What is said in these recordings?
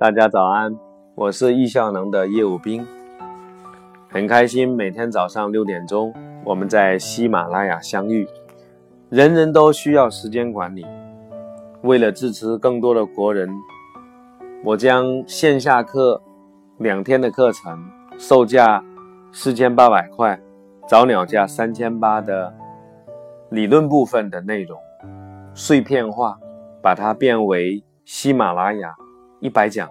大家早安，我是易效能的业务兵，很开心每天早上六点钟我们在喜马拉雅相遇。人人都需要时间管理，为了支持更多的国人，我将线下课两天的课程，售价四千八百块，早鸟价三千八的理论部分的内容，碎片化，把它变为喜马拉雅。一百讲，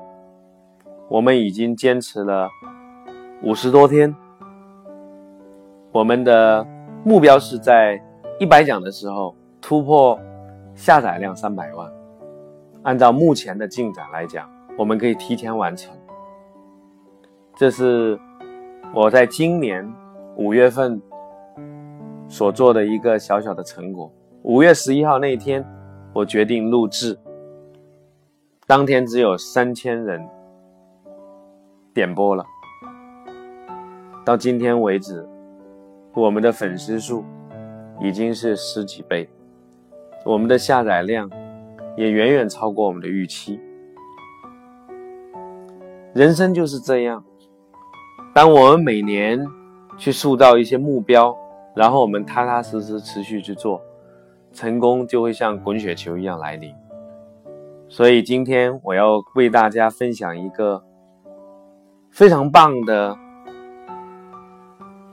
我们已经坚持了五十多天。我们的目标是在一百讲的时候突破下载量三百万。按照目前的进展来讲，我们可以提前完成。这是我在今年五月份所做的一个小小的成果。五月十一号那一天，我决定录制。当天只有三千人点播了，到今天为止，我们的粉丝数已经是十几倍，我们的下载量也远远超过我们的预期。人生就是这样，当我们每年去塑造一些目标，然后我们踏踏实实持续去做，成功就会像滚雪球一样来临。所以今天我要为大家分享一个非常棒的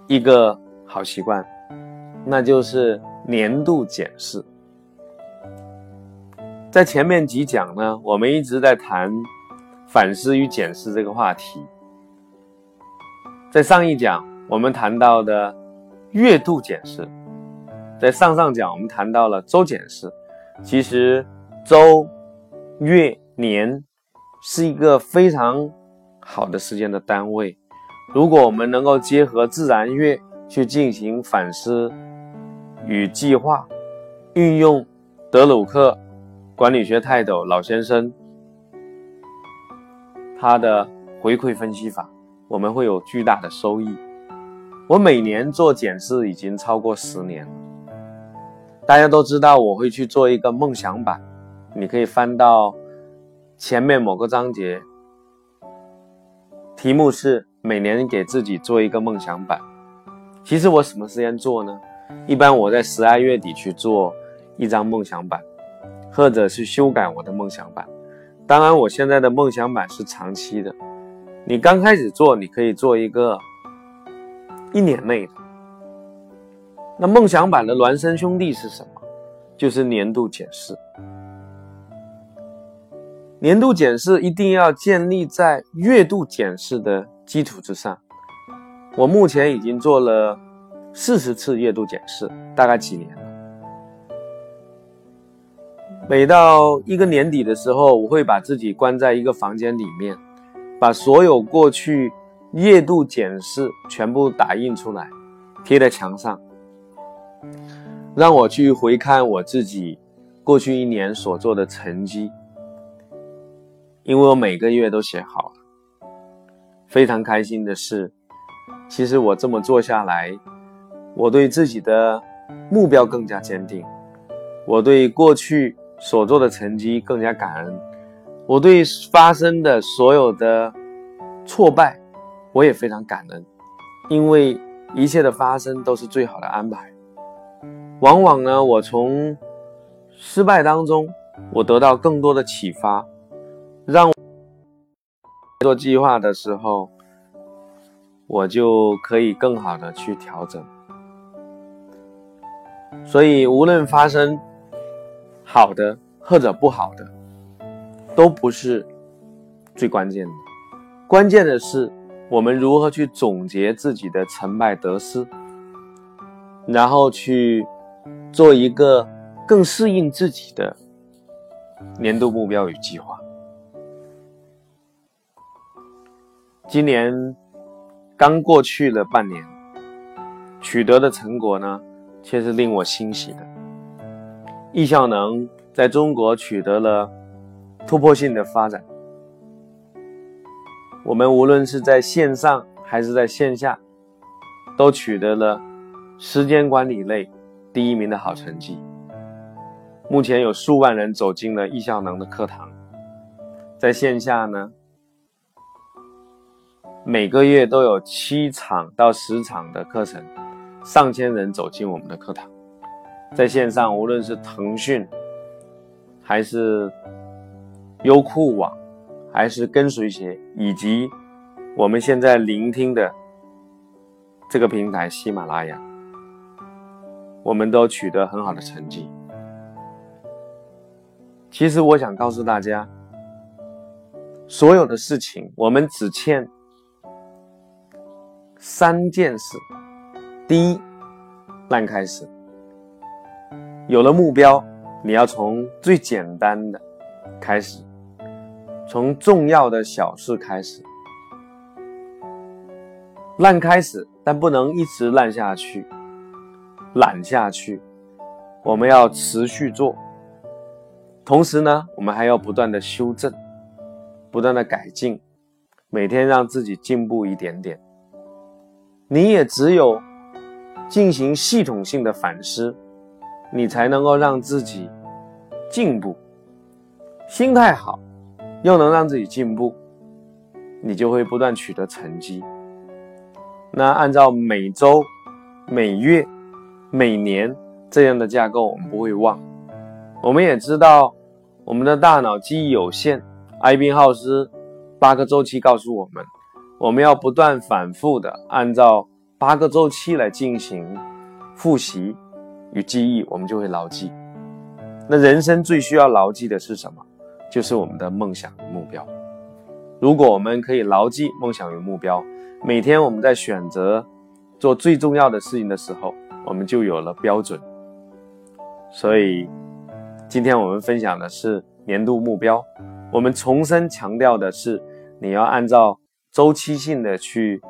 一个好习惯，那就是年度检视。在前面几讲呢，我们一直在谈反思与检视这个话题。在上一讲我们谈到的月度检视，在上上讲我们谈到了周检视。其实周。月年是一个非常好的时间的单位。如果我们能够结合自然月去进行反思与计划，运用德鲁克管理学泰斗老先生他的回馈分析法，我们会有巨大的收益。我每年做检视已经超过十年了。大家都知道我会去做一个梦想版。你可以翻到前面某个章节，题目是每年给自己做一个梦想版。其实我什么时间做呢？一般我在十二月底去做一张梦想版，或者是修改我的梦想版。当然，我现在的梦想版是长期的。你刚开始做，你可以做一个一年内的。那梦想版的孪生兄弟是什么？就是年度检视。年度检视一定要建立在月度检视的基础之上。我目前已经做了四十次月度检视，大概几年了。每到一个年底的时候，我会把自己关在一个房间里面，把所有过去月度检视全部打印出来，贴在墙上，让我去回看我自己过去一年所做的成绩。因为我每个月都写好了，非常开心的是，其实我这么做下来，我对自己的目标更加坚定，我对过去所做的成绩更加感恩，我对发生的所有的挫败，我也非常感恩，因为一切的发生都是最好的安排。往往呢，我从失败当中，我得到更多的启发。让做计划的时候，我就可以更好的去调整。所以，无论发生好的或者不好的，都不是最关键的。关键的是，我们如何去总结自己的成败得失，然后去做一个更适应自己的年度目标与计划。今年刚过去了半年，取得的成果呢，却是令我欣喜的。易效能在中国取得了突破性的发展，我们无论是在线上还是在线下，都取得了时间管理类第一名的好成绩。目前有数万人走进了易效能的课堂，在线下呢，每个月都有七场到十场的课程，上千人走进我们的课堂。在线上，无论是腾讯，还是优酷网，还是跟随学，以及我们现在聆听的这个平台喜马拉雅，我们都取得很好的成绩。其实我想告诉大家。所有的事情，我们只欠三件事：第一，烂开始。有了目标，你要从最简单的开始，从重要的小事开始。烂开始，但不能一直烂下去、懒下去。我们要持续做，同时呢，我们还要不断的修正。不断的改进，每天让自己进步一点点。你也只有进行系统性的反思，你才能够让自己进步。心态好，又能让自己进步，你就会不断取得成绩。那按照每周、每月、每年这样的架构，我们不会忘。我们也知道，我们的大脑记忆有限。艾宾浩斯八个周期告诉我们，我们要不断反复的按照八个周期来进行复习与记忆，我们就会牢记。那人生最需要牢记的是什么？就是我们的梦想与目标。如果我们可以牢记梦想与目标，每天我们在选择做最重要的事情的时候，我们就有了标准。所以，今天我们分享的是年度目标。我们重申强调的是，你要按照周期性的去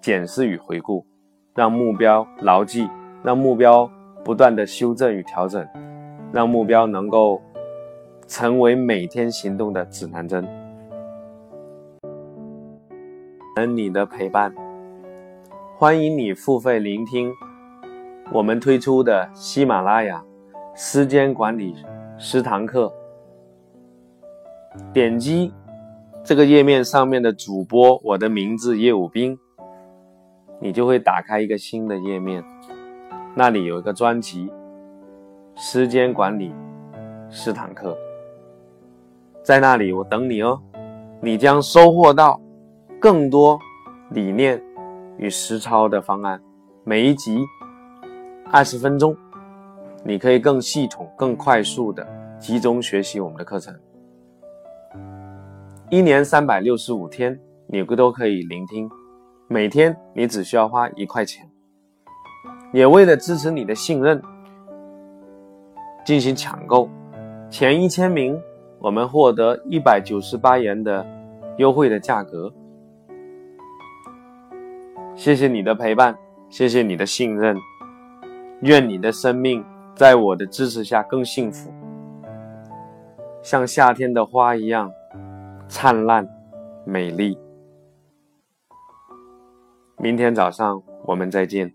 检视与回顾，让目标牢记，让目标不断的修正与调整，让目标能够成为每天行动的指南针。等你的陪伴，欢迎你付费聆听我们推出的喜马拉雅时间管理十堂课。点击这个页面上面的主播，我的名字叶武兵，你就会打开一个新的页面，那里有一个专辑《时间管理十堂课》，在那里我等你哦，你将收获到更多理念与实操的方案，每一集二十分钟，你可以更系统、更快速的集中学习我们的课程。一年三百六十五天，你都可以聆听。每天你只需要花一块钱。也为了支持你的信任，进行抢购，前一千名我们获得一百九十八元的优惠的价格。谢谢你的陪伴，谢谢你的信任。愿你的生命在我的支持下更幸福，像夏天的花一样。灿烂，美丽。明天早上我们再见。